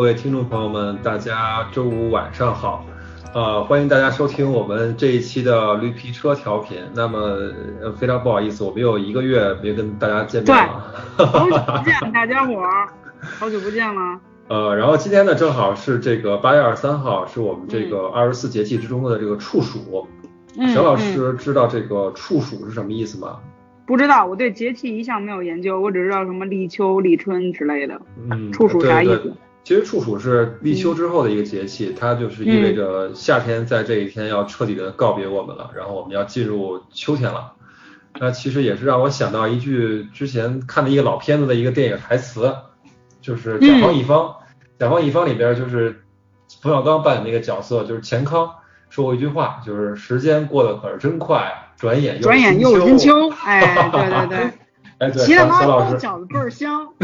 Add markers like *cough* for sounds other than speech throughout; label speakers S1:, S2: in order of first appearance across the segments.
S1: 各位听众朋友们，大家周五晚上好，呃，欢迎大家收听我们这一期的绿皮车调频。那么，呃，非常不好意思，我们有一个月没跟大家见面了，
S2: 好久不见，大家伙儿，好久不见了。*laughs*
S1: 呃，然后今天呢，正好是这个八月二十三号，是我们这个二十四节气之中的这个处暑。小老师知道这个处暑是什么意思吗？
S2: 不知道，我对节气一向没有研究，我只知道什么立秋、立春之类的。
S1: 嗯，
S2: 处暑啥意
S1: 思？其实处暑是立秋之后的一个节气，它就是意味着夏天在这一天要彻底的告别我们了，然后我们要进入秋天了。那其实也是让我想到一句之前看的一个老片子的一个电影台词，就是《甲方乙方》，《甲方乙方》里边就是冯小刚扮演那个角色，就是钱康说过一句话，就是时间过得可是真快。转眼又
S2: 转眼又是金秋，哎，对对对，*laughs*
S1: 哎对，
S2: 齐大
S1: 妈
S2: 包饺子倍儿香。*laughs*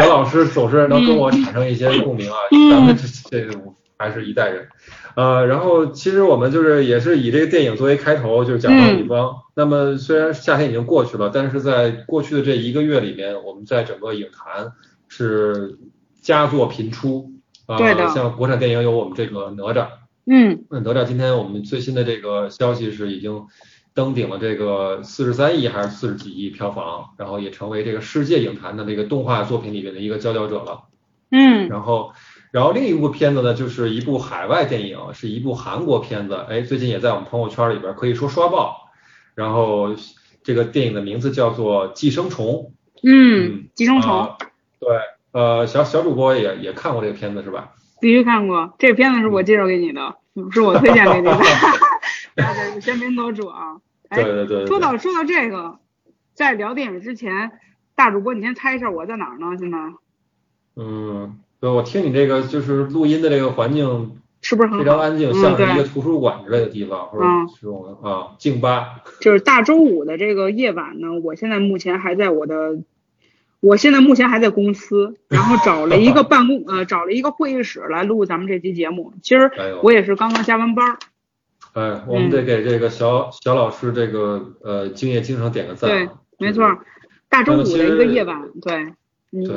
S1: 小老师总是能跟我产生一些共鸣啊，咱们这这还是一代人。呃，然后其实我们就是也是以这个电影作为开头，就是讲到乙方。那么虽然夏天已经过去了，但是在过去的这一个月里面，我们在整个影坛是佳作频出啊，像国产电影有我们这个哪吒。
S2: 嗯，
S1: 那哪吒今天我们最新的这个消息是已经登顶了这个四十三亿还是四十几亿票房，然后也成为这个世界影坛的那个动画作品里面的一个佼佼者了。
S2: 嗯，
S1: 然后然后另一部片子呢，就是一部海外电影，是一部韩国片子，哎，最近也在我们朋友圈里边可以说刷爆。然后这个电影的名字叫做《寄生虫》。
S2: 嗯，寄生虫。
S1: 对，呃，小小主播也也看过这个片子是吧？
S2: 必须看过，这个片子是我介绍给你的。是我推荐给你的，*laughs* *laughs* 先别多主啊。
S1: 对对对。
S2: 说到说到这个，在聊电影之前，大主播你先猜一下我在哪儿呢？现在？
S1: 嗯，对，我听你这个就是录音的这个环境
S2: 是不是
S1: 非常安静，像是一个图书馆之类的地方，或者这种啊静吧。
S2: 就是大周五的这个夜晚呢，我现在目前还在我的。我现在目前还在公司，然后找了一个办公呃，找了一个会议室来录咱们这期节目。其实 *laughs* 我也是刚刚加完班。
S1: 哎，我们得给这个小小老师这个呃敬业精神点个赞。
S2: 对，没错，大周五的一个夜晚，对，
S1: 对，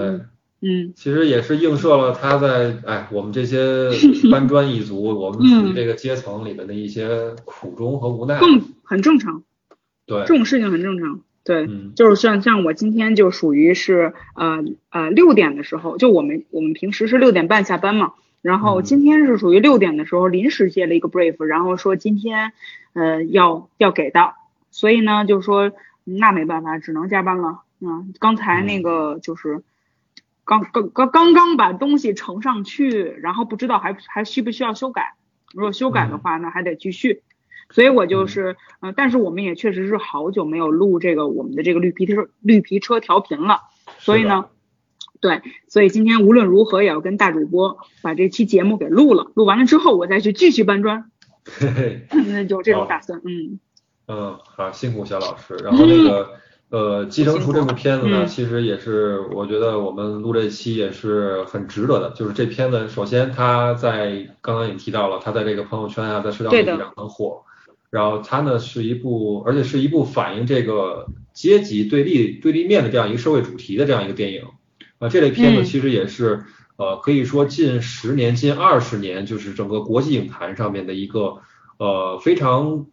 S2: 嗯，
S1: 其实也是映射了他在哎我们这些 *laughs* 搬砖一族，我们属于这个阶层里面的一些苦衷和无奈。
S2: 更很正常。
S1: 对，
S2: 这种事情很正常。对，就是像像我今天就属于是呃呃六点的时候，就我们我们平时是六点半下班嘛，然后今天是属于六点的时候临时接了一个 brief，然后说今天呃要要给到，所以呢就是说那没办法，只能加班了。嗯，刚才那个就是刚刚刚刚刚把东西呈上去，然后不知道还还需不需要修改，如果修改的话，那还得继续。所以我就是，呃，但是我们也确实是好久没有录这个我们的这个绿皮车绿皮车调频了，所以呢，对，所以今天无论如何也要跟大主播把这期节目给录了，录完了之后我再去继续搬砖，有这种打算，
S1: 嗯，嗯，好，辛苦小老师。然后那个，呃，寄生虫这部片子呢，其实也是我觉得我们录这期也是很值得的，就是这片子首先它在刚刚也提到了，它在这个朋友圈啊，在社交媒体上很火。然后它呢是一部，而且是一部反映这个阶级对立对立面的这样一个社会主题的这样一个电影。啊，这类片子其实也是呃可以说近十年、近二十年，就是整个国际影坛上面的一个呃非常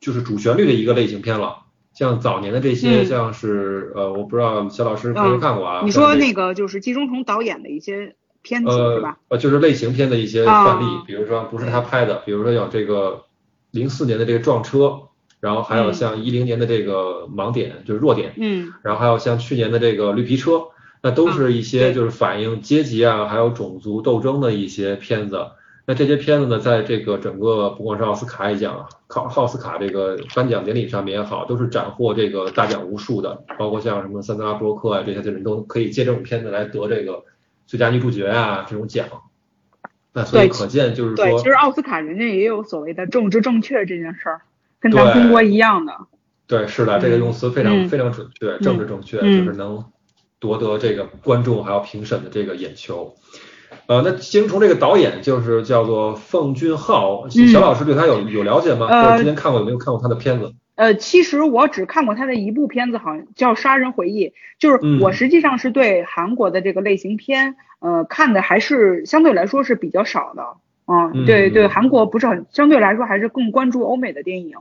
S1: 就是主旋律的一个类型片了。像早年的这些，像是呃我不知道肖老师有没有看过啊？
S2: 你说那个就是季中虫导演的一些片子是吧？
S1: 呃，就是类型片的一些范例，比如说不是他拍的，比如说有这个。零四年的这个撞车，然后还有像一零年的这个盲点，就是弱点，
S2: 嗯，
S1: 然后还有像去年的这个绿皮车，那都是一些就是反映阶级啊，还有种族斗争的一些片子。那这些片子呢，在这个整个不光是奥斯卡奖，考奥斯卡这个颁奖典礼上面也好，都是斩获这个大奖无数的，包括像什么桑德拉布洛克啊这些人都可以借这种片子来得这个最佳女主角啊这种奖。那所以可见就是说，
S2: 对，其实奥斯卡人家也有所谓的政治正确这件事儿，跟咱中国一样的。
S1: 对，是的，这个用词非常非常准确，政治正确就是能夺得这个观众还有评审的这个眼球。呃，那寄生虫这个导演就是叫做奉俊昊，小老师对他有有了解吗？或者之前看过有没有看过他的片子？
S2: 呃，其实我只看过他的一部片子，好像叫《杀人回忆》，就是我实际上是对韩国的这个类型片，呃，看的还是相对来说是比较少的。嗯，对对，韩国不是很，相对来说还是更关注欧美的电影。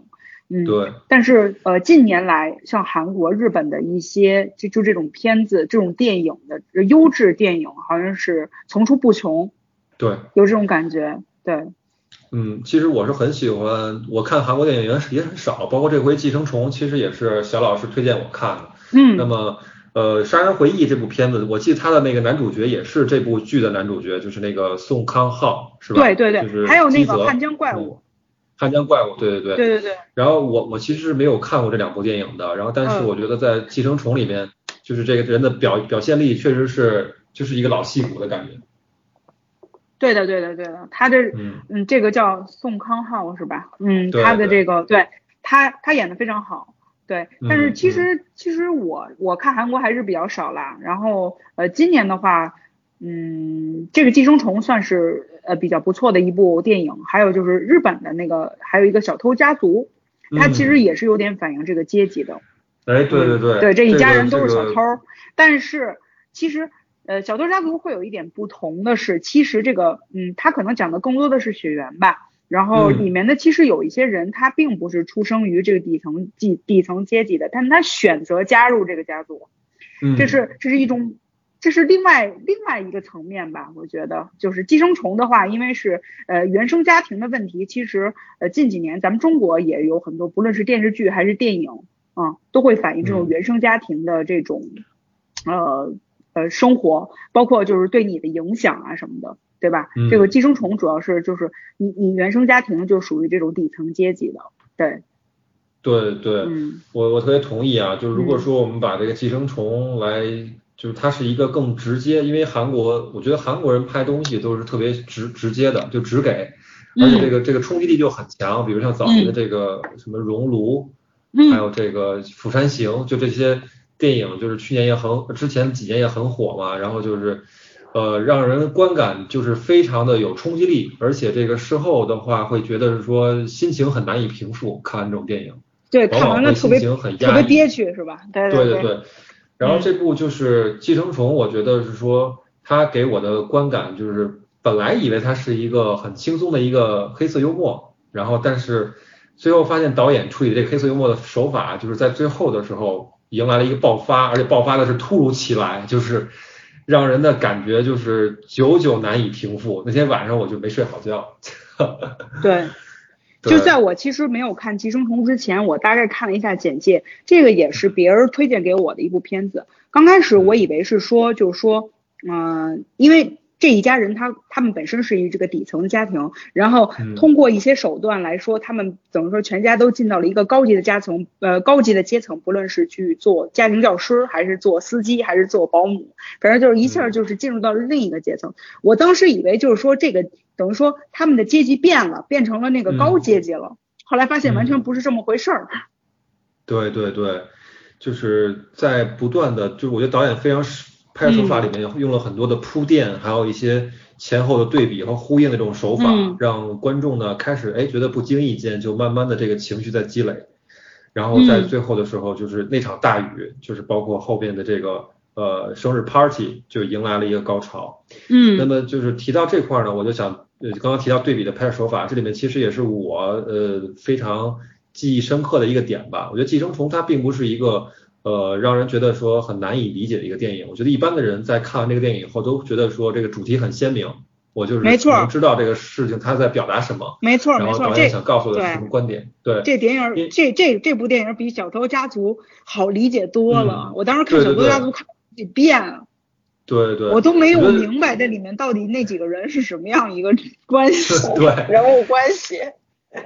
S2: 嗯，
S1: 对。
S2: 但是呃，近年来像韩国、日本的一些就就这种片子、这种电影的优质电影，好像是层出不穷。
S1: 对，
S2: 有这种感觉。对。
S1: 嗯，其实我是很喜欢，我看韩国电影也也很少，包括这回《寄生虫》，其实也是小老师推荐我看的。
S2: 嗯，
S1: 那么呃，《杀人回忆》这部片子，我记得他的那个男主角也是这部剧的男主角，就是那个宋康昊，是吧？
S2: 对对对，
S1: 就是
S2: 还有那个《汉江怪物》。
S1: 汉江怪物，对对
S2: 对。对对对。
S1: 然后我我其实是没有看过这两部电影的，然后但是我觉得在《寄生虫》里面，就是这个人的表表现力确实是就是一个老戏骨的感觉。
S2: 对的，对的，对的，他这，嗯，这个叫宋康昊是吧？嗯，他的这个，对他，他演的非常好，对。但是其实，其实我我看韩国还是比较少啦。然后，呃，今年的话，嗯，这个寄生虫算是呃比较不错的一部电影。还有就是日本的那个，还有一个小偷家族，它其实也是有点反映这个阶级的。
S1: 哎，对对对，
S2: 对
S1: 这
S2: 一家人都是小偷，但是其实。呃，小偷家族会有一点不同的是，其实这个，嗯，他可能讲的更多的是血缘吧。然后里面的其实有一些人，他并不是出生于这个底层底底层阶级的，但他选择加入这个家族，这是这是一种，这是另外另外一个层面吧。我觉得就是寄生虫的话，因为是呃原生家庭的问题，其实呃近几年咱们中国也有很多，不论是电视剧还是电影，啊，都会反映这种原生家庭的这种，呃。呃，生活包括就是对你的影响啊什么的，对吧？这个寄生虫主要是就是你你原生家庭就属于这种底层阶级的，对。
S1: 对对，我我特别同意啊，就是如果说我们把这个寄生虫来，就是它是一个更直接，因为韩国我觉得韩国人拍东西都是特别直直接的，就直给，而且这个这个冲击力就很强，比如像早年的这个什么熔炉，还有这个釜山行，就这些。电影就是去年也很，之前几年也很火嘛，然后就是，呃，让人观感就是非常的有冲击力，而且这个事后的话会觉得是说心情很难以平复，看完这种电影，
S2: 对，看完了特别特别憋屈是吧？对对
S1: 对对。然后这部就是《寄生虫》，我觉得是说它给我的观感就是本来以为它是一个很轻松的一个黑色幽默，然后但是最后发现导演处理这个黑色幽默的手法，就是在最后的时候。迎来了一个爆发，而且爆发的是突如其来，就是让人的感觉就是久久难以平复。那天晚上我就没睡好觉。*laughs*
S2: 对，就在我其实没有看《寄生虫》之前，我大概看了一下简介，这个也是别人推荐给我的一部片子。刚开始我以为是说，就是说，嗯，因为。这一家人，他他们本身是一这个底层的家庭，然后通过一些手段来说，他们怎么说，全家都进到了一个高级的家层，呃，高级的阶层，不论是去做家庭教师，还是做司机，还是做保姆，反正就是一下就是进入到了另一个阶层。我当时以为就是说这个等于说他们的阶级变了，变成了那个高阶级了，后来发现完全不是这么回事儿。
S1: 对对对，就是在不断的，就是我觉得导演非常。拍摄手法里面用了很多的铺垫，还有一些前后的对比和呼应的这种手法，让观众呢开始哎觉得不经意间就慢慢的这个情绪在积累，然后在最后的时候就是那场大雨，就是包括后边的这个呃生日 party 就迎来了一个高潮。
S2: 嗯，
S1: 那么就是提到这块呢，我就想呃刚刚提到对比的拍摄手法，这里面其实也是我呃非常记忆深刻的一个点吧。我觉得《寄生虫》它并不是一个。呃，让人觉得说很难以理解的一个电影。我觉得一般的人在看完这个电影以后，都觉得说这个主题很鲜明，我就是
S2: 没错，
S1: 知道这个事情他在表达什么。
S2: 没错，
S1: 没错。这想告诉的是什么观点？对，
S2: 这电影，这这这部电影比《小偷家族》好理解多了。我当时看《小偷家族》看几遍。
S1: 对对。
S2: 我都没有明白这里面到底那几个人是什么样一个关系，*laughs*
S1: 对，
S2: 人物关系。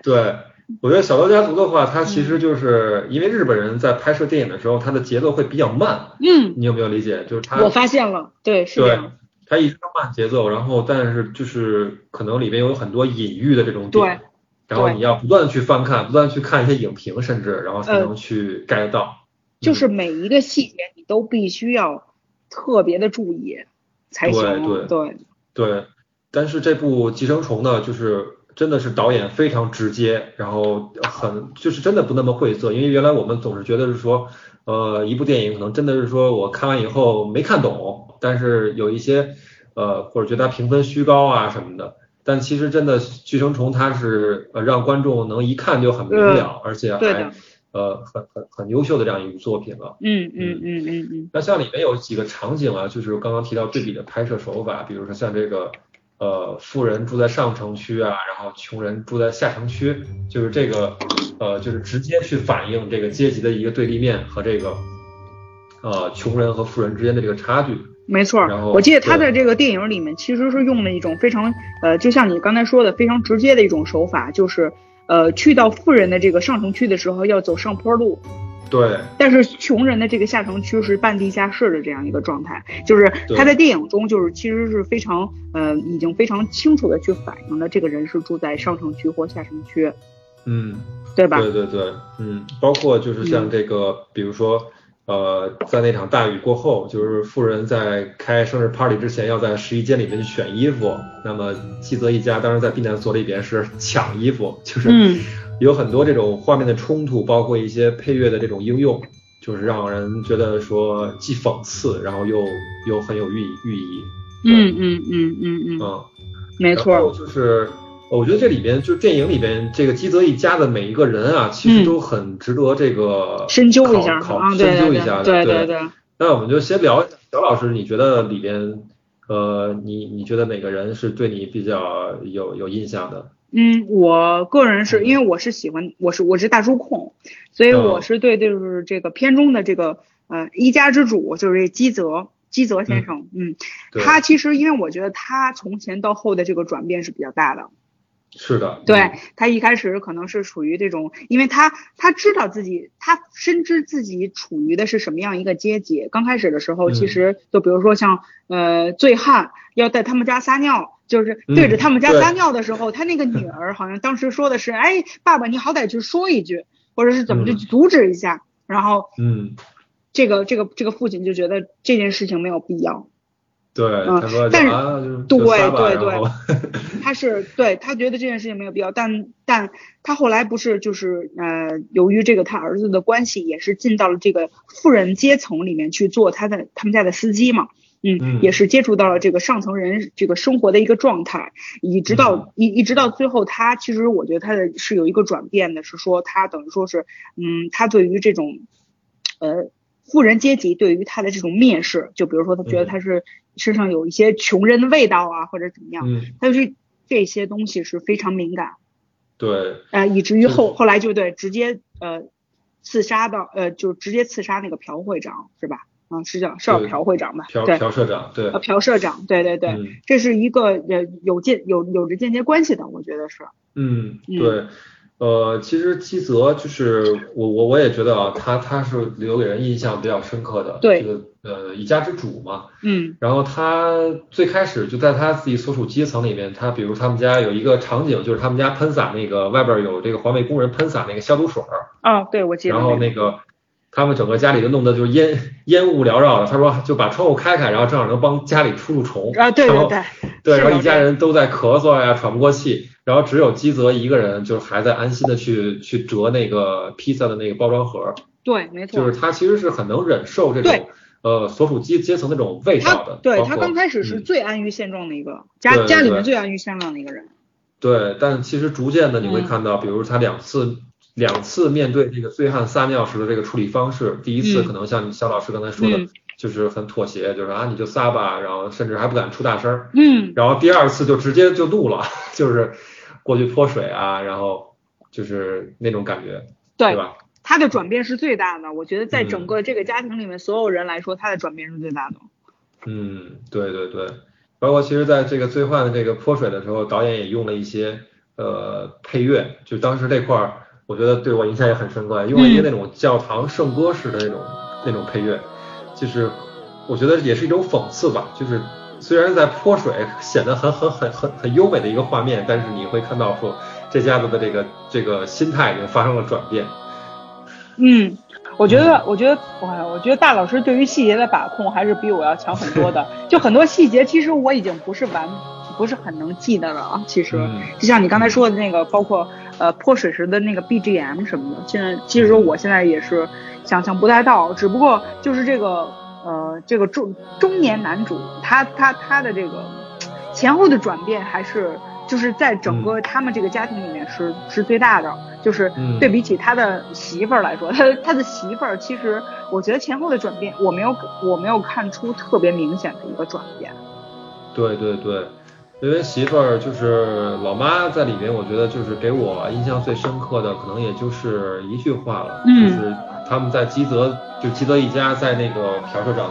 S1: 对。我觉得《小偷家族》的话，它其实就是因为日本人在拍摄电影的时候，它的节奏会比较慢。
S2: 嗯，
S1: 你有没有理解？就是他，
S2: 我发现了，对，是这样。
S1: 他一直慢节奏，然后但是就是可能里面有很多隐喻的这种点，然后你要不断的去翻看，不断去看一些影评，甚至然后才能去 get 到。
S2: 就是每一个细节你都必须要特别的注意才行。
S1: 对对对对。但是这部《寄生虫》呢，就是。真的是导演非常直接，然后很就是真的不那么晦涩，因为原来我们总是觉得是说，呃，一部电影可能真的是说我看完以后没看懂，但是有一些呃或者觉得它评分虚高啊什么的，但其实真的《寄生虫》它是呃让观众能一看就很明了，而且还呃很很很优秀的这样一部作品了。
S2: 嗯嗯嗯嗯嗯。
S1: 那像里面有几个场景啊，就是刚刚提到对比的拍摄手法，比如说像这个。呃，富人住在上城区啊，然后穷人住在下城区，就是这个，呃，就是直接去反映这个阶级的一个对立面和这个，呃，穷人和富人之间的这个差距。
S2: 没错，
S1: 然后
S2: 我记得他在这个电影里面其实是用了一种非常，呃，就像你刚才说的非常直接的一种手法，就是，呃，去到富人的这个上城区的时候要走上坡路。
S1: 对，
S2: 但是穷人的这个下城区是半地下室的这样一个状态，就是他在电影中就是其实是非常呃已经非常清楚的去反映了这个人是住在上城区或下城区，
S1: 嗯，
S2: 对吧？
S1: 对对对，嗯，包括就是像这个，比如说呃在那场大雨过后，就是富人在开生日 party 之前要在试衣间里面去选衣服，那么基泽一家当时在避难所里边是抢衣服，就是。有很多这种画面的冲突，包括一些配乐的这种应用，就是让人觉得说既讽刺，然后又又很有寓寓意。
S2: 嗯嗯嗯嗯嗯。
S1: 嗯，
S2: 没错。
S1: 就是我觉得这里边就是电影里边这个基泽一家的每一个人啊，其实都很值得这个
S2: 深究一下
S1: 考深究一下。
S2: 对对对。
S1: 那我们就先聊一下，小老师，你觉得里边呃，你你觉得哪个人是对你比较有有印象的？
S2: 嗯，我个人是因为我是喜欢，我是我是大叔控，所以我是对就是这个片中的这个呃一家之主就是基泽基泽先生，嗯，他其实因为我觉得他从前到后的这个转变是比较大的，
S1: 是的，
S2: 对他一开始可能是处于这种，因为他他知道自己他深知自己处于的是什么样一个阶级，刚开始的时候其实就比如说像呃醉汉要在他们家撒尿。就是对着他们家撒尿的时候，他那个女儿好像当时说的是：“哎，爸爸，你好歹去说一句，或者是怎么就阻止一下。”然后，
S1: 嗯，
S2: 这个这个这个父亲就觉得这件事情没有必要。
S1: 对，
S2: 他
S1: 说：“
S2: 但是，对对
S1: 对，
S2: 他是对他觉得这件事情没有必要，但但他后来不是就是呃，由于这个他儿子的关系，也是进到了这个富人阶层里面去做他的他们家的司机嘛。”嗯，也是接触到了这个上层人这个生活的一个状态，一直到一一直到最后，他其实我觉得他的是有一个转变的，是说他等于说是，嗯，他对于这种，呃，富人阶级对于他的这种蔑视，就比如说他觉得他是身上有一些穷人的味道啊，或者怎么样，他就是这些东西是非常敏感，
S1: 对，
S2: 呃，以至于后后来就对直接呃刺杀到呃就直接刺杀那个朴会长是吧？嗯，是叫是叫朴会长吧？
S1: 朴朴社长，对，
S2: 啊，朴社长，对对对，这是一个呃有间有有着间接关系的，我觉得是。
S1: 嗯，对，呃，其实基泽就是我我我也觉得啊，他他是留给人印象比较深刻的，
S2: 对，
S1: 这个呃一家之主嘛，
S2: 嗯，
S1: 然后他最开始就在他自己所属阶层里面，他比如他们家有一个场景，就是他们家喷洒那个外边有这个环卫工人喷洒那个消毒水儿，
S2: 啊，对，我记得，
S1: 然后那个。他们整个家里就弄得就是烟烟雾缭绕的。他说就把窗户开开，然后正好能帮家里除除虫。
S2: 啊，对对对。
S1: 对，然后一家人都在咳嗽呀，喘不过气，然后只有基泽一个人，就是还在安心的去去折那个披萨的那个包装盒。
S2: 对，没错。
S1: 就是他其实是很能忍受这种呃所属阶阶层那种味道的。
S2: 对他刚开始是最安于现状的一个家家里面最安于现状的一个人。
S1: 对，但其实逐渐的你会看到，比如他两次。两次面对这个醉汉撒尿时的这个处理方式，第一次可能像肖老师刚才说的，就是很妥协，就是啊你就撒吧，然后甚至还不敢出大声，
S2: 嗯，
S1: 然后第二次就直接就怒了，*laughs* 就是过去泼水啊，然后就是那种感觉，对吧？
S2: 他的转变是最大的，我觉得在整个这个家庭里面所有人来说，他的转变是最大的。
S1: 嗯，对对对，包括其实在这个醉汉的这个泼水的时候，导演也用了一些呃配乐，就当时这块儿。我觉得对我印象也很深刻，用了一个那种教堂圣歌式的那种那种配乐，就是我觉得也是一种讽刺吧。就是虽然在泼水显得很很很很很优美的一个画面，但是你会看到说这家子的这个这个心态已经发生了转变。
S2: 嗯，我觉得我觉得哇，我觉得大老师对于细节的把控还是比我要强很多的。*laughs* 就很多细节其实我已经不是完不是很能记得了啊。其实，就像你刚才说的那个，包括呃泼水时的那个 BGM 什么的，现在其实说我现在也是想象不太到。只不过就是这个呃这个中中年男主，他他他的这个前后的转变还是。就是在整个他们这个家庭里面是是最大的，就是对比起他的媳妇儿来说，他他的媳妇儿其实我觉得前后的转变我没有我没有看出特别明显的一个转变。
S1: 对对对，因为媳妇儿就是老妈在里面，我觉得就是给我印象最深刻的可能也就是一句话了，就是他们在基泽就基泽一家在那个朴社长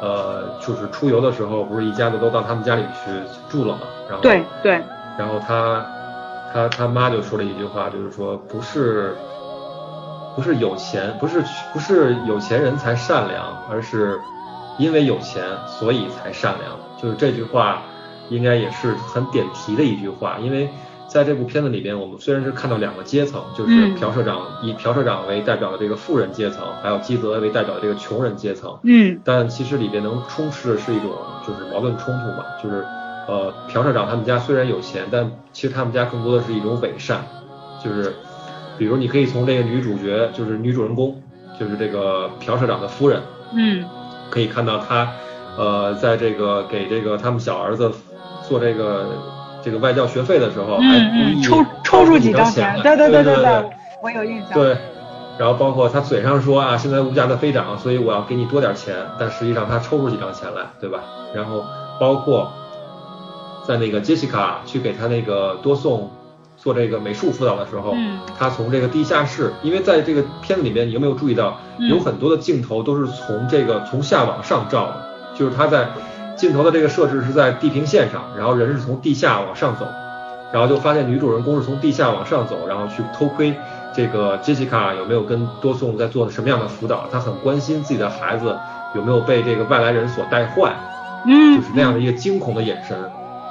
S1: 呃就是出游的时候，不是一家子都到他们家里去住了嘛，然后
S2: 对对。
S1: 然后他，他他妈就说了一句话，就是说不是，不是有钱，不是不是有钱人才善良，而是因为有钱所以才善良。就是这句话，应该也是很点题的一句话。因为在这部片子里边，我们虽然是看到两个阶层，就是朴社长以朴社长为代表的这个富人阶层，还有基泽为代表的这个穷人阶层。
S2: 嗯。
S1: 但其实里边能充斥的是一种就是矛盾冲突嘛，就是。呃，朴社长他们家虽然有钱，但其实他们家更多的是一种伪善，就是，比如你可以从这个女主角，就是女主人公，就是这个朴社长的夫人，
S2: 嗯，
S1: 可以看到她，呃，在这个给这个他们小儿子做这个这个外教学费的时候，还故意
S2: 抽抽出几张
S1: 钱，
S2: 对对
S1: 对对
S2: 对，我有印象。
S1: 对，然后包括他嘴上说啊，现在物价在飞涨，所以我要给你多点钱，但实际上他抽出几张钱来，对吧？然后包括。在那个杰西卡去给他那个多送做这个美术辅导的时候，他从这个地下室，因为在这个片子里面，你有没有注意到，有很多的镜头都是从这个从下往上照的，就是他在镜头的这个设置是在地平线上，然后人是从地下往上走，然后就发现女主人公是从地下往上走，然后去偷窥这个杰西卡有没有跟多颂在做什么样的辅导，她很关心自己的孩子有没有被这个外来人所带坏，
S2: 嗯，
S1: 就是那样的一个惊恐的眼神。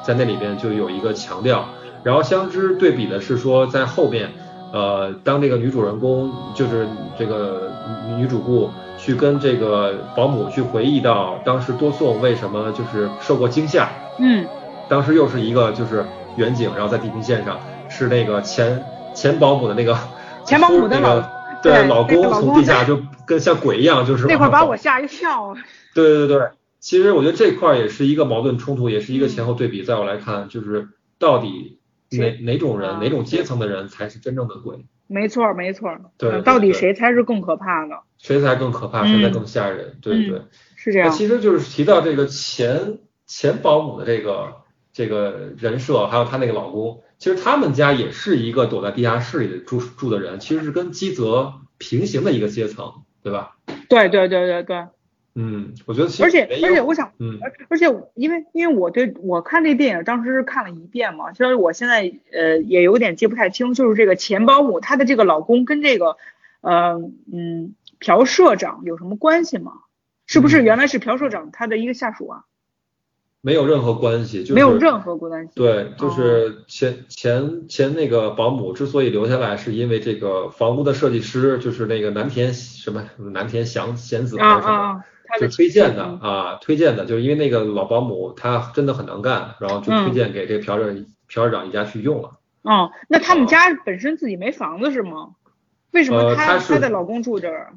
S1: 在那里边就有一个强调，然后相知对比的是说，在后面，呃，当这个女主人公就是这个女主顾去跟这个保姆去回忆到当时多颂为什么就是受过惊吓，
S2: 嗯，
S1: 当时又是一个就是远景，然后在地平线上是那个前前保姆的那个 *laughs*
S2: 前保姆的 *laughs* 那个
S1: 对老公从地下就跟像鬼一样就是
S2: 那块把我吓一跳，
S1: 对对对。其实我觉得这块也是一个矛盾冲突，也是一个前后对比。在我来看，就是到底哪哪种人、哪种阶层的人才是真正的鬼？
S2: 没错，没错。
S1: 对，
S2: 到底谁才是更可怕的？
S1: 谁才更可怕？谁才更吓人？对对，
S2: 是这样。
S1: 其实就是提到这个前前保姆的这个这个人设，还有她那个老公，其实他们家也是一个躲在地下室里的住住的人，其实是跟基泽平行的一个阶层，对吧？
S2: 对对对对对。
S1: 嗯，我觉得
S2: 而且而且我想，嗯，而而且因为因为我对我看这电影当时是看了一遍嘛，其实我现在呃也有点记不太清，就是这个钱保姆她的这个老公跟这个呃嗯朴社长有什么关系吗？是不是原来是朴社长他的一个下属啊？
S1: 没有任何关系，就
S2: 没有任何关系。
S1: 对，就是前前前那个保姆之所以留下来，是因为这个房屋的设计师就是那个南田什么南田祥贤子还是什么。就推荐的啊，推荐的，就是因为那个老保姆她真的很能干，然后就推荐给这个朴社朴社长一家去用了。
S2: 哦，那他们家本身自己没房子是吗？为什么
S1: 她
S2: 她的老公住这儿？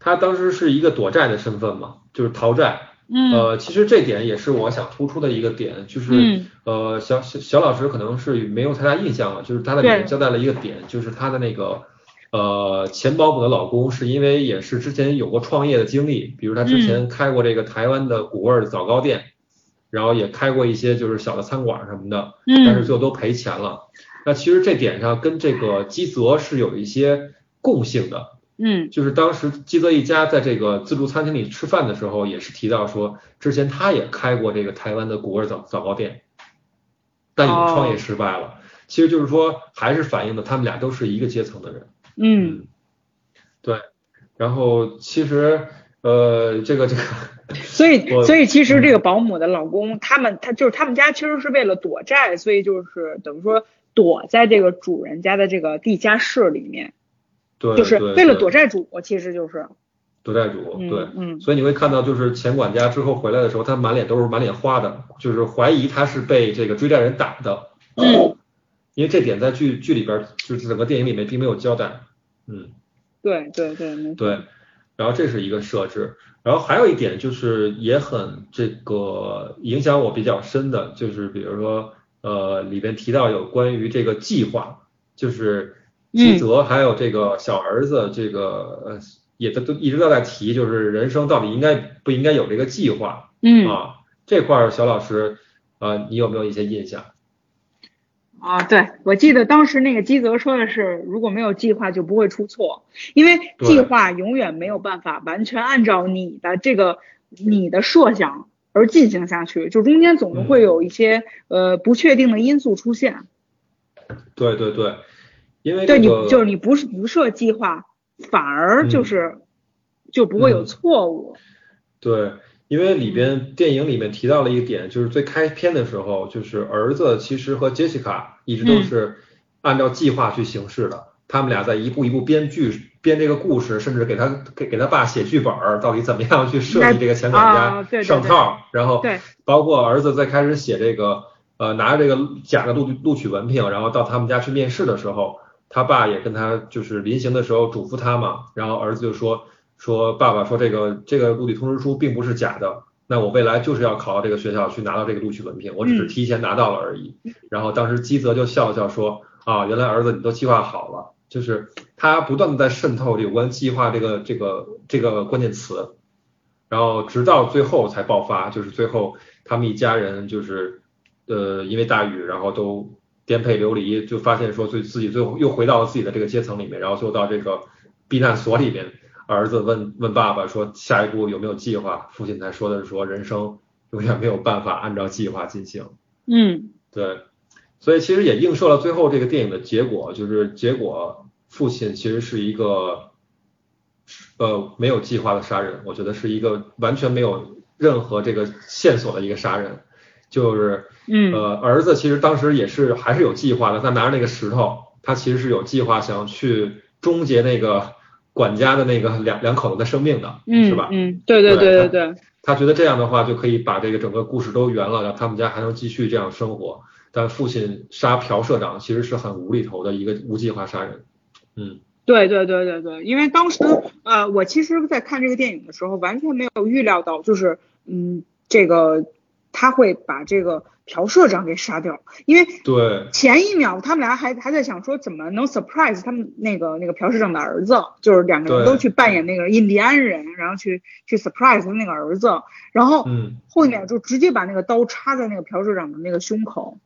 S1: 她当时是一个躲债的身份嘛，就是逃债。
S2: 嗯。
S1: 呃，其实这点也是我想突出的一个点，就是呃，小小小老师可能是没有太大印象了，就是他的里面交代了一个点，就是他的那个。呃，钱保姆的老公是因为也是之前有过创业的经历，比如他之前开过这个台湾的古味的早糕店，然后也开过一些就是小的餐馆什么的，但是最后都赔钱了。那其实这点上跟这个基泽是有一些共性的，
S2: 嗯，
S1: 就是当时基泽一家在这个自助餐厅里吃饭的时候，也是提到说之前他也开过这个台湾的古味早早糕店，但也创业失败了。其实就是说还是反映的他们俩都是一个阶层的人。
S2: 嗯，
S1: 对，然后其实呃，这个这个，
S2: 所以所以其实这个保姆的老公，他们他就是他们家其实是为了躲债，所以就是等于说躲在这个主人家的这个地下室里面，
S1: 对，
S2: 就是为了躲债主，其实就是，
S1: 躲债主，对，嗯，所以你会看到，就是前管家之后回来的时候，他满脸都是满脸花的，就是怀疑他是被这个追债人打的，嗯，因为这点在剧剧里边，就是整个电影里面并没有交代，
S2: 嗯，对对对，
S1: 对，然后这是一个设置，然后还有一点就是也很这个影响我比较深的，就是比如说呃里边提到有关于这个计划，就是基泽还有这个小儿子这个呃。也都都一直都在提，就是人生到底应该不应该有这个计划？嗯啊，这块儿小老师，呃，你有没有一些印象？
S2: 啊，对，我记得当时那个基泽说的是，如果没有计划就不会出错，因为计划永远没有办法完全按照你的这个你的设想而进行下去，就中间总是会有一些呃不确定的因素出现。
S1: 对对对，因为
S2: 对你就是你不是不设计划。反而就是就不会有错误。
S1: 对，因为里边电影里面提到了一个点，就是最开篇的时候，就是儿子其实和杰西卡一直都是按照计划去行事的，他们俩在一步一步编剧编这个故事，甚至给他给给他爸写剧本，到底怎么样去设计这个钱管家上套，然后包括儿子在开始写这个呃拿着这个假的录录取文凭，然后到他们家去面试的时候。他爸也跟他就是临行的时候嘱咐他嘛，然后儿子就说说爸爸说这个这个录取通知书并不是假的，那我未来就是要考到这个学校去拿到这个录取文凭，我只是提前拿到了而已。然后当时基泽就笑了笑说啊，原来儿子你都计划好了，就是他不断的在渗透有关计划这个这个这个关键词，然后直到最后才爆发，就是最后他们一家人就是呃因为大雨然后都。颠沛流离，就发现说最自己最后又回到了自己的这个阶层里面，然后就到这个避难所里面。儿子问问爸爸说下一步有没有计划？父亲才说的是说人生永远没有办法按照计划进行。
S2: 嗯，
S1: 对，所以其实也映射了最后这个电影的结果，就是结果父亲其实是一个呃没有计划的杀人，我觉得是一个完全没有任何这个线索的一个杀人。就是，
S2: 嗯，
S1: 呃，儿子其实当时也是还是有计划的，他拿着那个石头，他其实是有计划想去终结那个管家的那个两两口子的生命的，嗯是吧？
S2: 嗯，对对对对对。
S1: 他觉得这样的话就可以把这个整个故事都圆了，让他们家还能继续这样生活。但父亲杀朴社长其实是很无厘头的一个无计划杀人。嗯，
S2: 对对对对对，因为当时呃，我其实在看这个电影的时候，完全没有预料到，就是嗯，这个。他会把这个朴社长给杀掉，因为
S1: 对
S2: 前一秒他们俩还还在想说怎么能 surprise 他们那个那个朴社长的儿子，就是两个人都去扮演那个印第安人，然后去去 surprise 他那个儿子，然后后面就直接把那个刀插在那个朴社长的那个胸口。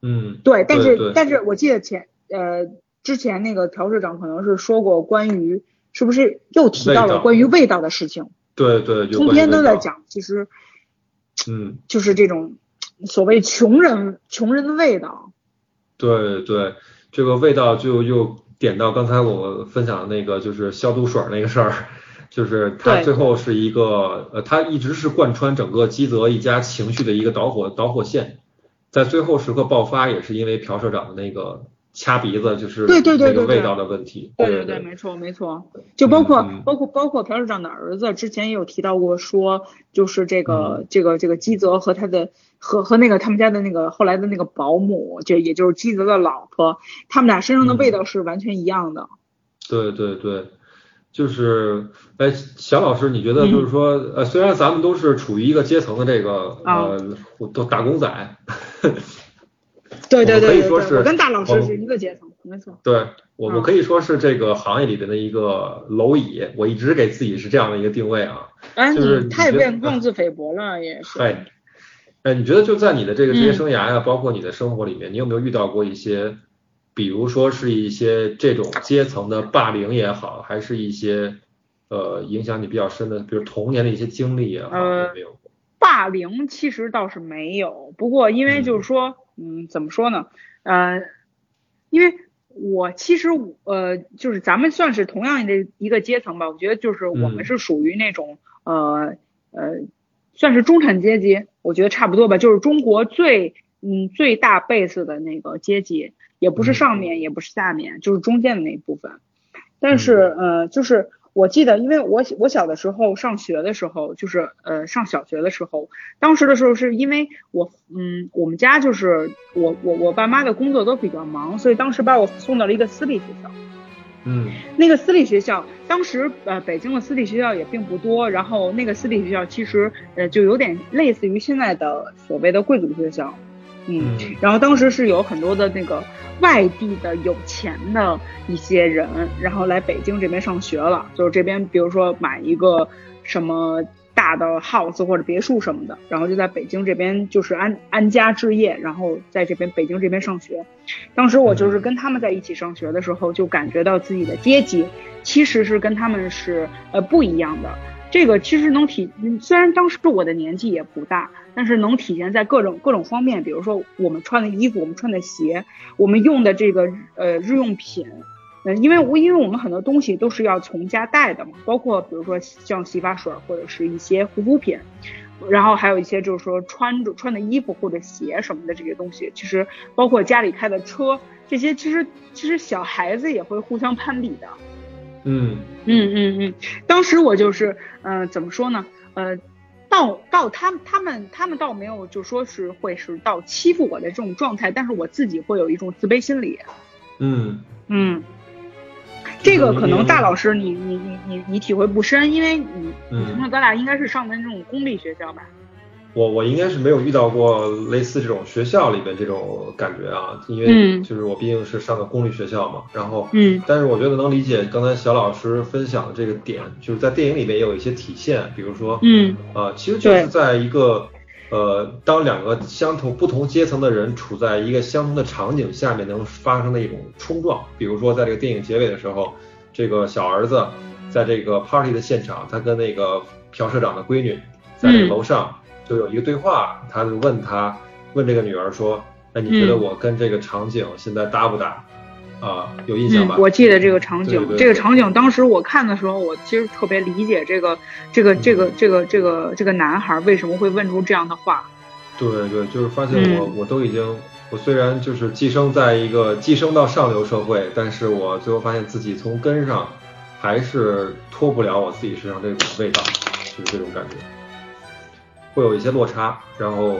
S1: 嗯，
S2: 对，但是但是我记得前呃之前那个朴社长可能是说过关于是不是又提到了关于味道的事情？
S1: 对对，
S2: 通篇都在讲，其实。
S1: 嗯，
S2: 就是这种所谓穷人穷人的味道。
S1: 对对，这个味道就又点到刚才我分享的那个，就是消毒水那个事儿，就是他最后是一个呃，他一直是贯穿整个基泽一家情绪的一个导火导火线，在最后时刻爆发也是因为朴社长的那个。掐鼻子就是
S2: 对对对对
S1: 味道的问题，
S2: 对对对，没错没错，就包括包括包括朴市长的儿子之前也有提到过，说就是这个这个这个基泽和他的和和那个他们家的那个后来的那个保姆，就也就是基泽的老婆，他们俩身上的味道是完全一样的。
S1: 对对对，就是哎，小老师，你觉得就是说呃，虽然咱们都是处于一个阶层的这个呃都打工仔。
S2: 对对对对，我跟大老师是一个阶层，没错。
S1: 对我，们可以说是这个行业里边的一个蝼蚁，我一直给自己是这样的一个定位啊。
S2: 哎，
S1: 你
S2: 太变妄自菲薄了，也是。
S1: 哎，哎，你觉得就在你的这个职业生涯呀，包括你的生活里面，你有没有遇到过一些，比如说是一些这种阶层的霸凌也好，还是一些呃影响你比较深的，比如童年的一些经历也好，有没有？
S2: 霸凌其实倒是没有，不过因为就是说。嗯，怎么说呢？呃，因为我其实呃，就是咱们算是同样的一个阶层吧。我觉得就是我们是属于那种呃呃，算是中产阶级，我觉得差不多吧。就是中国最嗯最大 base 的那个阶级，也不是上面，也不是下面，就是中间的那一部分。但是呃，就是我记得，因为我我小的时候上学的时候，就是呃上小学的时候，当时的时候是因为我嗯我们家就是我我我爸妈的工作都比较忙，所以当时把我送到了一个私立学校。
S1: 嗯，
S2: 那个私立学校，当时呃北京的私立学校也并不多，然后那个私立学校其实呃就有点类似于现在的所谓的贵族学校。嗯，然后当时是有很多的那个外地的有钱的一些人，然后来北京这边上学了，就是这边比如说买一个什么大的 house 或者别墅什么的，然后就在北京这边就是安安家置业，然后在这边北京这边上学。当时我就是跟他们在一起上学的时候，就感觉到自己的阶级其实是跟他们是呃不一样的。这个其实能体，虽然当时我的年纪也不大，但是能体现在各种各种方面，比如说我们穿的衣服，我们穿的鞋，我们用的这个呃日用品，嗯，因为我因为我们很多东西都是要从家带的嘛，包括比如说像洗发水或者是一些护肤品，然后还有一些就是说穿着穿的衣服或者鞋什么的这些东西，其实包括家里开的车，这些其实其实小孩子也会互相攀比的。
S1: 嗯
S2: 嗯嗯嗯，当时我就是，呃，怎么说呢？呃，到到他们他们他们倒没有就说是会是到欺负我的这种状态，但是我自己会有一种自卑心理。
S1: 嗯
S2: 嗯，这个可能大老师你你你你你体会不深，因为你你从小到大应该是上的那种公立学校吧。
S1: 我我应该是没有遇到过类似这种学校里边这种感觉啊，因为就是我毕竟是上的公立学校嘛，然后，
S2: 嗯，
S1: 但是我觉得能理解刚才小老师分享的这个点，就是在电影里面也有一些体现，比如说，
S2: 嗯，
S1: 呃，其实就是在一个，呃，当两个相同不同阶层的人处在一个相同的场景下面能发生的一种冲撞，比如说在这个电影结尾的时候，这个小儿子在这个 party 的现场，他跟那个朴社长的闺女在这个楼上。就有一个对话，他就问他，问这个女儿说：“那你觉得我跟这个场景现在搭不搭？啊，有印象吧？”
S2: 我记得这个场景，这个场景当时我看的时候，我其实特别理解这个这个这个这个这个这个男孩为什么会问出这样的话。
S1: 对对，就是发现我我都已经，我虽然就是寄生在一个寄生到上流社会，但是我最后发现自己从根上还是脱不了我自己身上这种味道，就是这种感觉。会有一些落差，然后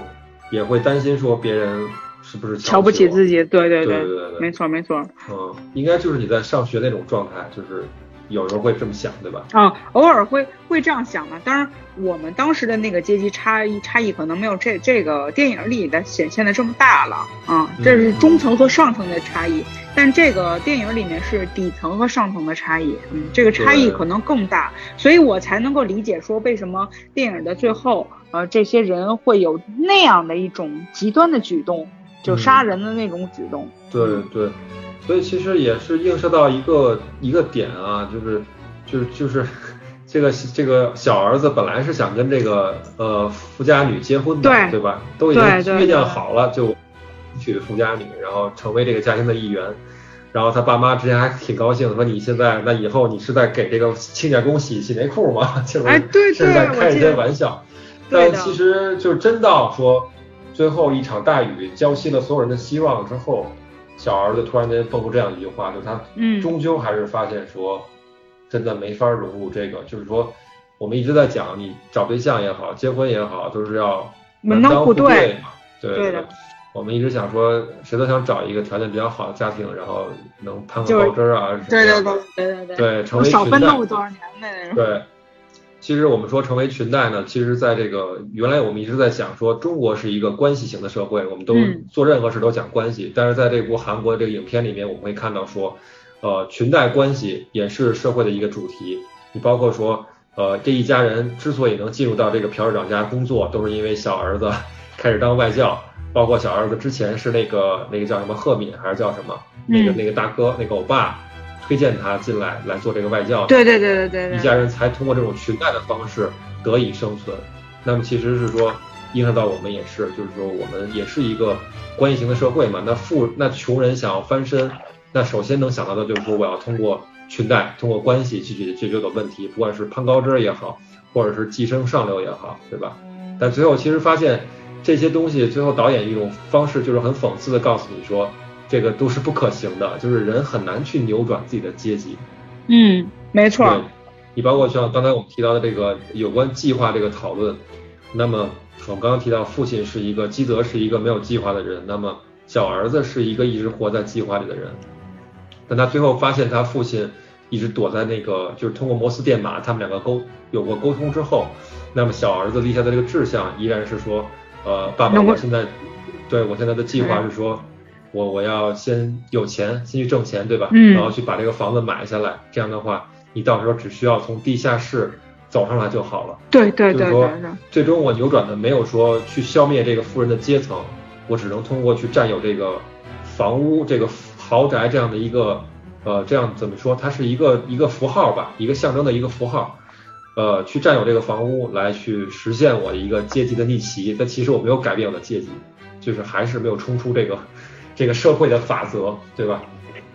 S1: 也会担心说别人是不是
S2: 瞧不起自己，
S1: 对
S2: 对
S1: 对对对，
S2: 没错没错。
S1: 嗯，应该就是你在上学那种状态，就是有时候会这么想，对吧？
S2: 啊，偶尔会会这样想嘛。当然，我们当时的那个阶级差异差异可能没有这这个电影里的显现的这么大了啊，这是中层和上层的差异。但这个电影里面是底层和上层的差异，嗯，这个差异可能更大，所以我才能够理解说为什么电影的最后，呃，这些人会有那样的一种极端的举动，就杀人的那种举动。
S1: 对对，所以其实也是映射到一个一个点啊，就是就是就是这个这个小儿子本来是想跟这个呃富家女结婚的，对吧？都已经约定好了就。娶富家女，然后成为这个家庭的一员，然后他爸妈之前还挺高兴，说你现在那以后你是在给这个清洁工洗洗内裤吗？*laughs* 就是是在开一些玩笑。但其实就真到说最后一场大雨浇熄了所有人的希望之后，小儿子突然间蹦出这样一句话，就他终究还是发现说真的没法融入这个，就是说我们一直在讲你找对象也好，结婚也好，都是要门当户对嘛，对
S2: 的。
S1: 我们一直想说，谁都想找一个条件比较好的家庭，然后能攀个高枝啊，
S2: 对对对对对
S1: 对，
S2: 对
S1: 成为群
S2: 代多少年的
S1: 对，其实我们说成为裙带呢，其实在这个原来我们一直在想说，中国是一个关系型的社会，我们都做任何事都讲关系，但是在这部韩国这个影片里面，我们会看到说，呃，裙带关系也是社会的一个主题。你包括说，呃，这一家人之所以能进入到这个朴市长家工作，都是因为小儿子 *laughs* 开始当外教。包括小儿子之前是那个那个叫什么赫敏还是叫什么那个那个大哥那个欧巴推荐他进来来做这个外教，
S2: 对对对对对，
S1: 一家人才通过这种裙带的方式得以生存。那么其实是说映射到我们也是，就是说我们也是一个关系型的社会嘛。那富那穷人想要翻身，那首先能想到的就是说我要通过裙带，通过关系去解解决的问题，不管是攀高枝也好，或者是寄生上流也好，对吧？但最后其实发现。这些东西最后导演一种方式就是很讽刺的告诉你说，这个都是不可行的，就是人很难去扭转自己的阶级。
S2: 嗯，没错。
S1: 你包括像刚才我们提到的这个有关计划这个讨论，那么我们刚刚提到父亲是一个基泽是一个没有计划的人，那么小儿子是一个一直活在计划里的人，但他最后发现他父亲一直躲在那个就是通过摩斯电码他们两个沟有过沟通之后，那么小儿子立下的这个志向依然是说，呃，爸爸，我现在对我现在的计划是说。我我要先有钱，先去挣钱，对吧？嗯。然后去把这个房子买下来，这样的话，你到时候只需要从地下室走上来就好了。
S2: 对对对。
S1: 就是说，最终我扭转的没有说去消灭这个富人的阶层，我只能通过去占有这个房屋、这个豪宅这样的一个呃，这样怎么说？它是一个一个符号吧，一个象征的一个符号，呃，去占有这个房屋来去实现我的一个阶级的逆袭。但其实我没有改变我的阶级，就是还是没有冲出这个。这个社会的法则，对吧？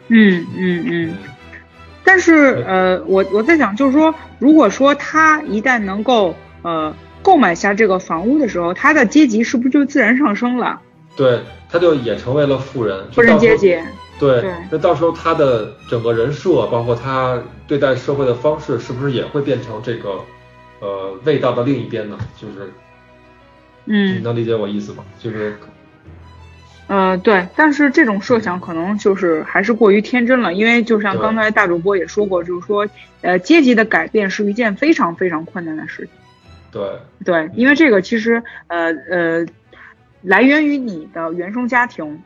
S2: 嗯嗯嗯。但是呃，我我在想，就是说，如果说他一旦能够呃购买下这个房屋的时候，他的阶级是不是就自然上升了？
S1: 对，他就也成为了富人。
S2: 富人阶级。
S1: 对。那到时候他的整个人设，包括他对待社会的方式，是不是也会变成这个呃味道的另一边呢？就是，
S2: 嗯，
S1: 你能理解我意思吗？就是。
S2: 呃，对，但是这种设想可能就是还是过于天真了，因为就像刚才大主播也说过，就是说，呃，阶级的改变是一件非常非常困难的事情。
S1: 对
S2: 对，因为这个其实呃呃，来源于你的原生家庭，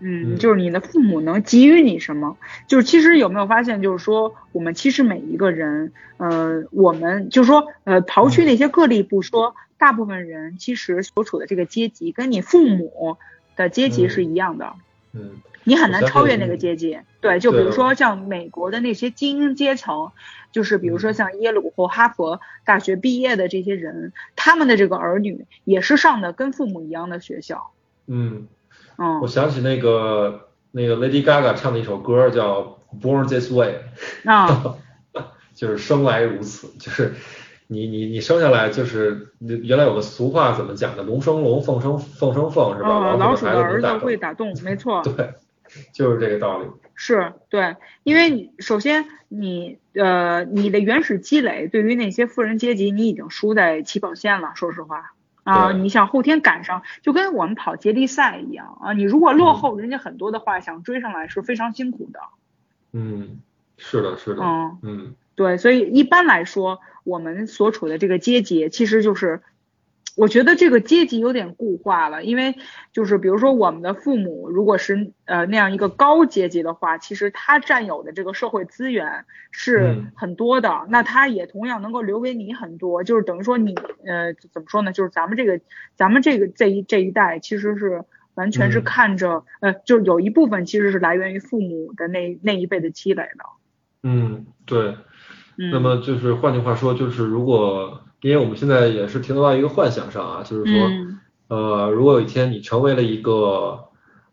S2: 嗯，就是你的父母能给予你什么，就是其实有没有发现，就是说我们其实每一个人，呃，我们就是说，呃，刨去那些个例不说，大部分人其实所处的这个阶级跟你父母。的阶级是一样的，
S1: 嗯，
S2: 你很难超越那个阶级。对，就比如说像美国的那些精英阶层，就是比如说像耶鲁或哈佛大学毕业的这些人，他们的这个儿女也是上的跟父母一样的学校。
S1: 嗯，
S2: 嗯，
S1: 我想起那个那个 Lady Gaga 唱的一首歌叫《Born This Way》，
S2: 啊，*laughs*
S1: 就是生来如此，就是。你你你生下来就是原来有个俗话怎么讲的？龙生龙，凤生凤生凤，是吧？
S2: 老鼠
S1: 的
S2: 儿子会打洞，*laughs* 没错。
S1: 对，就是这个道理。
S2: 是对，因为你首先你呃你的原始积累对于那些富人阶级，你已经输在起跑线了。说实话啊，你想后天赶上，就跟我们跑接力赛一样啊，你如果落后人家很多的话，想追上来是非常辛苦的。
S1: 嗯，是的，是的。嗯
S2: 嗯，对，所以一般来说。我们所处的这个阶级，其实就是，我觉得这个阶级有点固化了，因为就是比如说我们的父母如果是呃那样一个高阶级的话，其实他占有的这个社会资源是很多的，那他也同样能够留给你很多，就是等于说你呃怎么说呢？就是咱们这个咱们这个这一这一代其实是完全是看着呃，就是有一部分其实是来源于父母的那那一辈的积累的。
S1: 嗯，对。那么就是换句话说，就是如果，因为我们现在也是停留在一个幻想上啊，就是说，呃，如果有一天你成为了一个，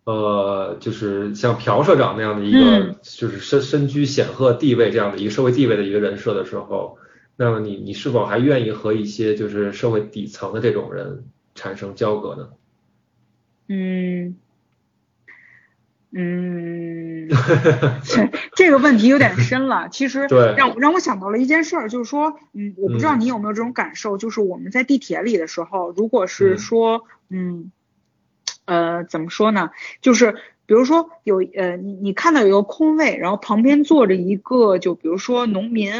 S1: 呃，就是像朴社长那样的一个，就是身身居显赫地位这样的一个社会地位的一个人设的时候，那么你你是否还愿意和一些就是社会底层的这种人产生交割呢？
S2: 嗯。嗯，*laughs* *laughs* 这个问题有点深了。*laughs* 其实让让我想到了一件事儿，就是说，嗯，我不知道你有没有这种感受，就是我们在地铁里的时候，如果是说，嗯，呃，怎么说呢？就是比如说有呃，你你看到有一个空位，然后旁边坐着一个，就比如说农民，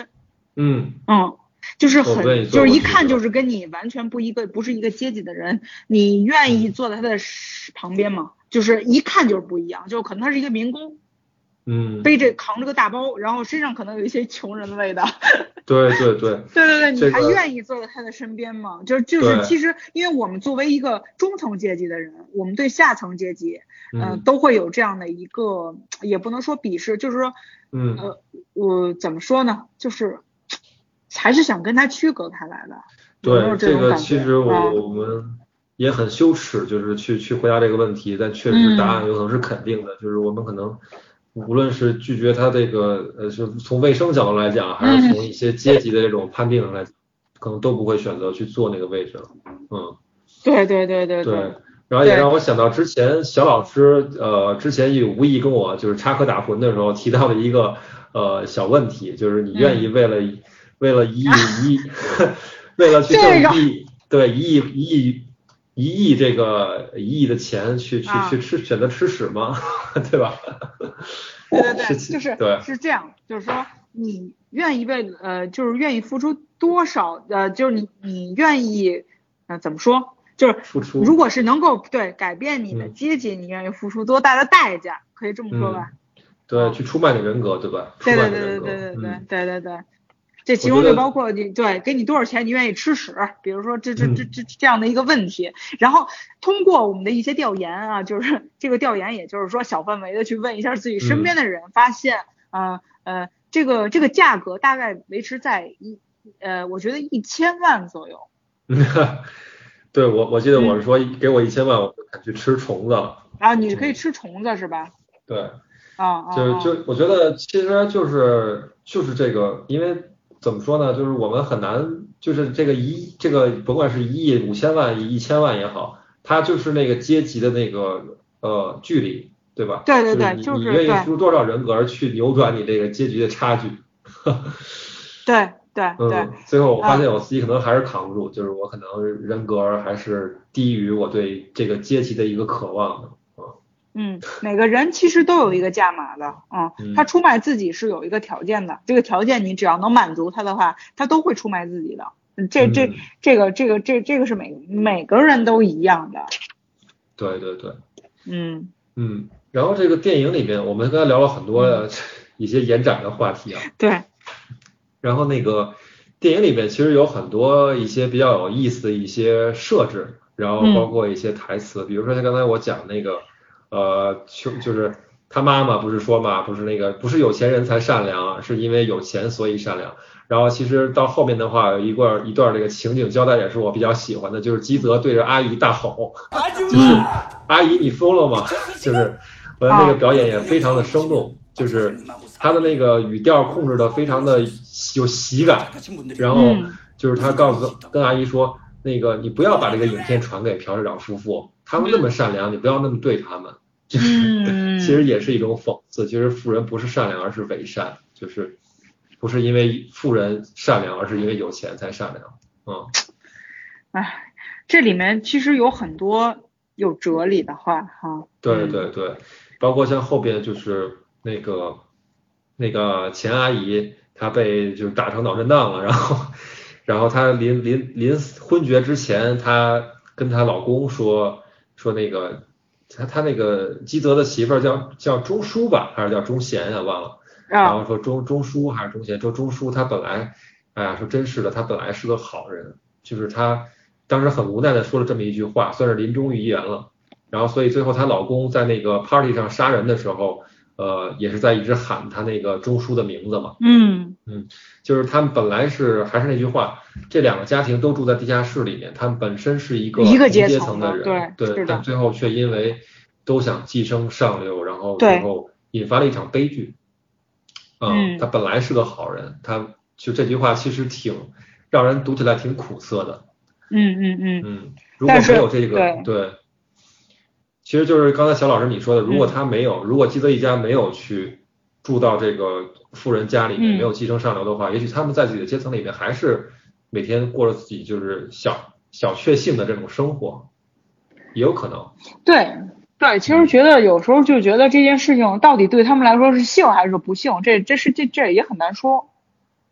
S1: 嗯
S2: 嗯，就是很就是一看就是跟你完全不一个不是一个阶级的人，你愿意坐在他的旁边吗？就是一看就是不一样，就可能他是一个民工，
S1: 嗯，
S2: 背着扛着个大包，然后身上可能有一些穷人的味道。
S1: 对对对，*laughs*
S2: 对对对，你还愿意坐在他的身边吗？就就是其实，因为我们作为一个中层阶级的人，我们对下层阶级，嗯，都会有这样的一个，也不能说鄙视，就是说，
S1: 嗯，
S2: 呃，我怎么说呢？就是还是想跟他区隔开来的。
S1: 对，这个其实我我们。也很羞耻，就是去去回答这个问题，但确实答案有可能是肯定的，就是我们可能无论是拒绝他这个呃，是从卫生角度来讲，还是从一些阶级的这种判定上来，可能都不会选择去坐那个位置了。嗯，
S2: 对对对对
S1: 对。然后也让我想到之前小老师呃之前也无意跟我就是插科打诨的时候提到的一个呃小问题，就是你愿意为了为了一亿一亿，*laughs* 为了去挣一亿，对一亿一亿一亿这个一亿的钱去去去吃选择吃屎吗？*laughs* 对吧？
S2: 对对对，*laughs* 就是对是这样，就是说你愿意为呃就是愿意付出多少呃就是你你愿意呃怎么说就是
S1: 付出，
S2: 如果是能够对改变你的阶级，你愿意付出多大的代价？可以这么说吧？
S1: 对，去出卖你人格，对吧？
S2: 对对对对对对对对对对。这其中就包括你对给你多少钱你愿意吃屎，比如说这这这这这样的一个问题，然后通过我们的一些调研啊，就是这个调研也就是说小范围的去问一下自己身边的人，发现啊呃这个这个价格大概维持在一呃我觉得一千万左右。*laughs*
S1: 对我我记得我是说给我一千万我就敢去吃虫子了。
S2: 啊，你可以吃虫子是吧？
S1: 对。
S2: 啊
S1: 就就我觉得其实就是就是这个因为。怎么说呢？就是我们很难，就是这个一这个甭管是一亿五千万一一千万也好，它就是那个阶级的那个呃距离，对吧？
S2: 对对对，
S1: 就是你愿意付出多少人格去扭转你这个阶级的差距？
S2: 对 *laughs* 对对。
S1: 最后我发现我自己可能还是扛不住，就是我可能人格还是低于我对这个阶级的一个渴望的。
S2: 嗯，每个人其实都有一个价码的，嗯，他出卖自己是有一个条件的，这个条件你只要能满足他的话，他都会出卖自己的，这这这个这个这这个是每每个人都一样的。
S1: 对对对。
S2: 嗯
S1: 嗯，然后这个电影里面，我们刚才聊了很多一些延展的话题啊。
S2: 对。*laughs*
S1: 然后那个电影里面其实有很多一些比较有意思的一些设置，然后包括一些台词，比如说像刚才我讲那个。呃，就就是他妈妈不是说嘛，不是那个不是有钱人才善良，是因为有钱所以善良。然后其实到后面的话，有一段一段这个情景交代也是我比较喜欢的，就是基泽对着阿姨大吼，就是阿姨你疯了吗？就是我的那个表演也非常的生动，就是他的那个语调控制的非常的有喜感。然后就是他告诉跟阿姨说，那个你不要把这个影片传给朴市长夫妇。他们那么善良，你不要那么对他们，就是 *laughs* 其实也是一种讽刺。其实富人不是善良，而是伪善，就是不是因为富人善良，而是因为有钱才善良。嗯，
S2: 哎，这里面其实有很多有哲理的话哈。
S1: 对对对，包括像后边就是那个那个钱阿姨，她被就是打成脑震荡了，然后然后她临临临昏厥之前，她跟她老公说。说那个她她那个基泽的媳妇儿叫叫钟书吧，还是叫钟贤啊？忘了。然后说钟钟书还是钟贤？说钟书他本来，哎呀，说真是的，他本来是个好人，就是他当时很无奈的说了这么一句话，算是临终遗言了。然后所以最后她老公在那个 party 上杀人的时候。呃，也是在一直喊他那个钟书的名字嘛。
S2: 嗯
S1: 嗯，就是他们本来是还是那句话，这两个家庭都住在地下室里面，他们本身是一个
S2: 一个
S1: 阶
S2: 层
S1: 的人，
S2: 对
S1: 对，但最后却因为都想寄生上流，然后最后引发了一场悲剧。嗯，他本来是个好人，他就这句话其实挺让人读起来挺苦涩的。
S2: 嗯嗯嗯
S1: 嗯，如果没有这个对。其实就是刚才小老师你说的，如果他没有，如果基泽一家没有去住到这个富人家里面，没有继承上流的话，也许他们在自己的阶层里面还是每天过着自己就是小小确幸的这种生活，也有可能。
S2: 对对，其实觉得有时候就觉得这件事情到底对他们来说是幸还是不幸，这这是这这也很难说。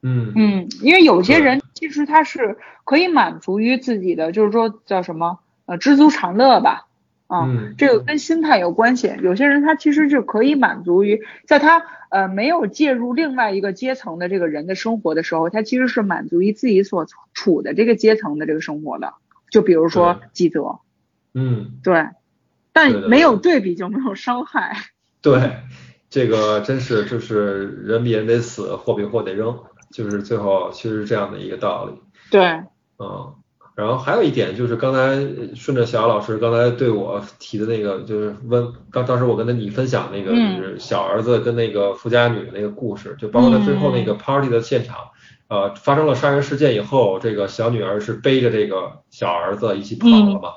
S1: 嗯
S2: 嗯，因为有些人其实他是可以满足于自己的，就是说叫什么呃知足常乐吧。
S1: 嗯，
S2: 这个跟心态有关系。有些人他其实是可以满足于，在他呃没有介入另外一个阶层的这个人的生活的时候，他其实是满足于自己所处的这个阶层的这个生活的。就比如说基泽，
S1: 嗯，
S2: 对，但没有对比就没有伤害。*laughs*
S1: 对，这个真是就是人比人得死，货比货得扔，就是最后其实是这样的一个道理。
S2: 对，
S1: 嗯。然后还有一点就是刚才顺着小老师刚才对我提的那个，就是问当当时我跟他你分享那个就是小儿子跟那个富家女的那个故事，就包括他最后那个 party 的现场，呃发生了杀人事件以后，这个小女儿是背着这个小儿子一起跑了嘛，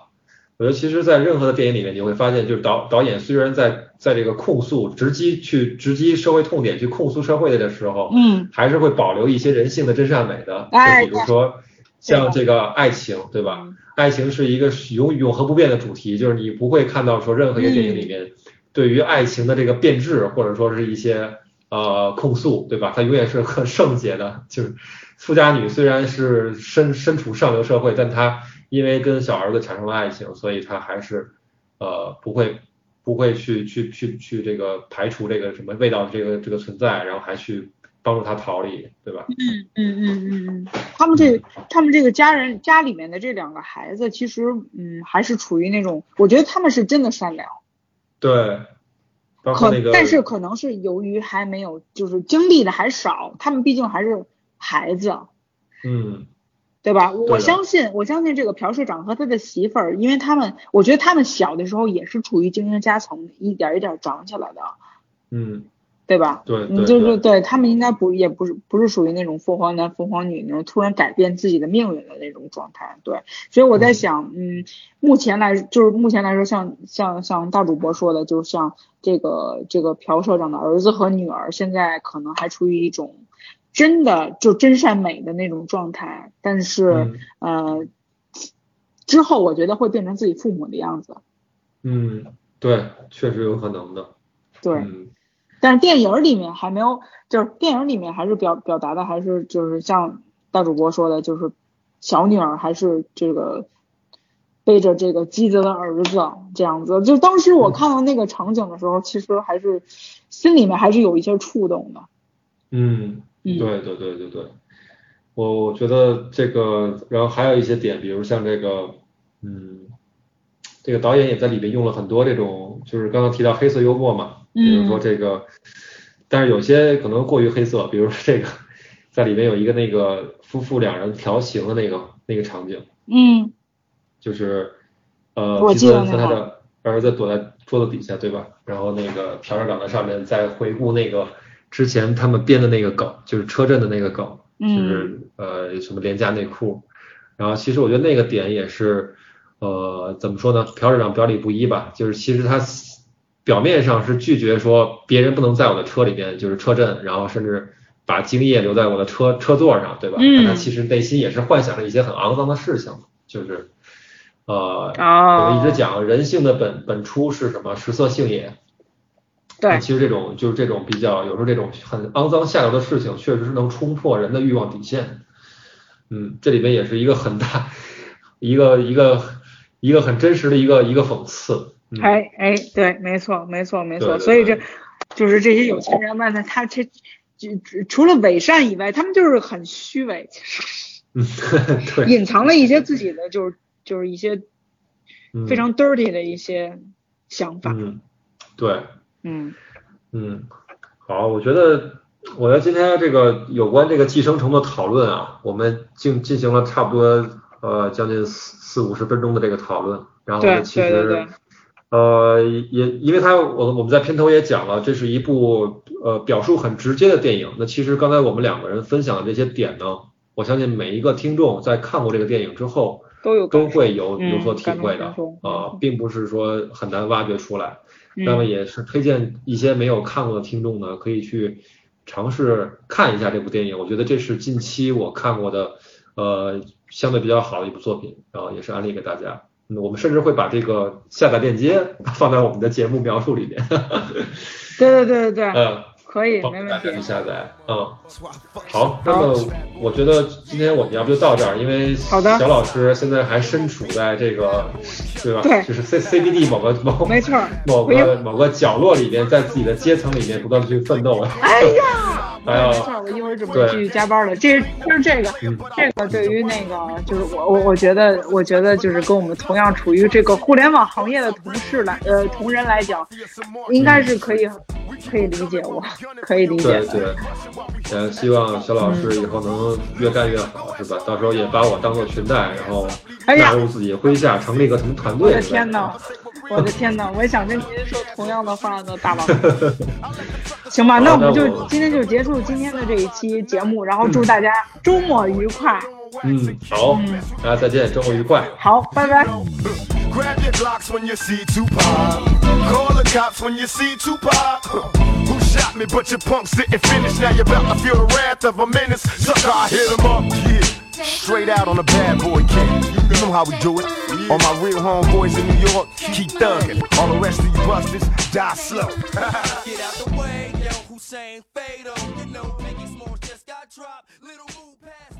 S1: 我觉得其实，在任何的电影里面，你会发现，就是导导演虽然在在这个控诉、直击去直击社会痛点、去控诉社会的时候，
S2: 嗯，
S1: 还是会保留一些人性的真善美的。
S2: 哎，
S1: 就比如说像这个爱情，对吧？爱情是一个永永恒不变的主题，就是你不会看到说任何一个电影里面对于爱情的这个变质，或者说是一些呃控诉，对吧？它永远是很圣洁的。就是富家女虽然是身身处上流社会，但她。因为跟小儿子产生了爱情，所以她还是呃不会不会去去去去这个排除这个什么味道这个这个存在，然后还去帮助他逃离，对吧？
S2: 嗯嗯嗯嗯嗯，他们这他们这个家人家里面的这两个孩子，其实嗯还是处于那种，我觉得他们是真的善良。
S1: 对，
S2: 可但是可能是由于还没有就是经历的还少，他们毕竟还是孩子。
S1: 嗯。
S2: 对吧？我相信，我相信这个朴社长和他的媳妇儿，因为他们，我觉得他们小的时候也是处于精英阶层，一点一点长起来的，
S1: 嗯，
S2: 对吧？
S1: 对，
S2: 你就是对他们应该不也不是不是属于那种凤凰男凤凰女那种突然改变自己的命运的那种状态，对。所以我在想，嗯，目前来就是目前来说，像像像大主播说的，就像这个这个朴社长的儿子和女儿，现在可能还处于一种。真的就真善美的那种状态，但是呃，之后我觉得会变成自己父母的样子。
S1: 嗯，对，确实有可能的。
S2: 对，但是电影里面还没有，就是电影里面还是表表达的还是就是像大主播说的，就是小女儿还是这个背着这个机子的儿子这样子。就当时我看到那个场景的时候，其实还是心里面还是有一些触动的。
S1: 嗯。对对对对对，我我觉得这个，然后还有一些点，比如像这个，嗯，这个导演也在里面用了很多这种，就是刚刚提到黑色幽默嘛，比如说这个，但是有些可能过于黑色，比如说这个，在里面有一个那个夫妇两人调情的那个那个场景，
S2: 嗯，
S1: 就是呃，皮森和他的儿子躲在桌子底下，对吧？然后那个朴社长在上面在回顾那个。之前他们编的那个梗，就是车震的那个梗，就是呃什么廉价内裤，然后其实我觉得那个点也是，呃怎么说呢，朴市长表里不一吧，就是其实他表面上是拒绝说别人不能在我的车里边就是车震，然后甚至把精液留在我的车车座上，对吧？但他其实内心也是幻想着一些很肮脏的事情，就是呃我们一直讲人性的本本初是什么？食色性也。
S2: 对，
S1: 其实这种就是这种比较，有时候这种很肮脏下流的事情，确实是能冲破人的欲望底线。嗯，这里边也是一个很大，*laughs* 一个一个一个很真实的一个一个讽刺。
S2: 哎哎，对，没错没错没错，所以这就是这些有钱人们呢，他这就除了伪善以外，他们就是很虚伪，
S1: 嗯，*laughs* 对，
S2: 隐藏了一些自己的就是就是一些非常 dirty 的一些想法。
S1: 嗯，对。
S2: 嗯。
S1: 嗯，好，我觉得我觉得今天这个有关这个寄生虫的讨论啊，我们进进行了差不多呃将近四四五十分钟的这个讨论，然后呢，其实呃也因为它我我们在片头也讲了，这是一部呃表述很直接的电影。那其实刚才我们两个人分享的这些点呢，我相信每一个听众在看过这个电影之后
S2: 都有
S1: 都会有有所体会的啊，并不是说很难挖掘出来。那么也是推荐一些没有看过的听众呢，可以去尝试看一下这部电影。我觉得这是近期我看过的，呃，相对比较好的一部作品，然后也是安利给大家。我们甚至会把这个下载链接放在我们的节目描述里面。*laughs*
S2: 对对对对对。
S1: 嗯。
S2: 可以，没问题。
S1: 下载，嗯，好，那么我觉得今天我们要不就到这儿，因为小老师现在还身处在这个，对吧？
S2: 对，
S1: 就是 C C B D 某个某
S2: 没错，
S1: 某个某个角落里面，在自己的阶层里面不断的去奋斗。
S2: 哎呀。没错，我一会儿准备继续加班了。这就是这个，这个对于那个就是我我我觉得我觉得就是跟我们同样处于这个互联网行业的同事来呃同仁来讲，应该是可以可以理解我，可以理解。
S1: 对对，呃，希望小老师以后能越干越好，是吧？到时候也把我当做裙带，然后纳入自己麾下，成立一个什么团队？我
S2: 的天哪！我的天哪！我也想跟您说同样的话呢，大佬。*laughs* 行吧，那我们就今天就结束今天的这一期节目，然后祝大家周末愉快。
S1: 嗯，好，大家再见，周末愉快。
S2: 好，拜拜。
S3: Grab your Glocks when you see Tupac. Call the cops when you see Tupac. Who shot me? But your punks didn't finish. Now you're about to feel the wrath of a menace. Sucker, I hit him up. Yeah. Straight out on a bad boy kid. You know how we do it. All my real homeboys in New York, keep thugging. All the rest of you busters, die slow. *laughs* Get out the way, yo, Hussein Fatal. You know, Biggie Smalls just got dropped. Little move past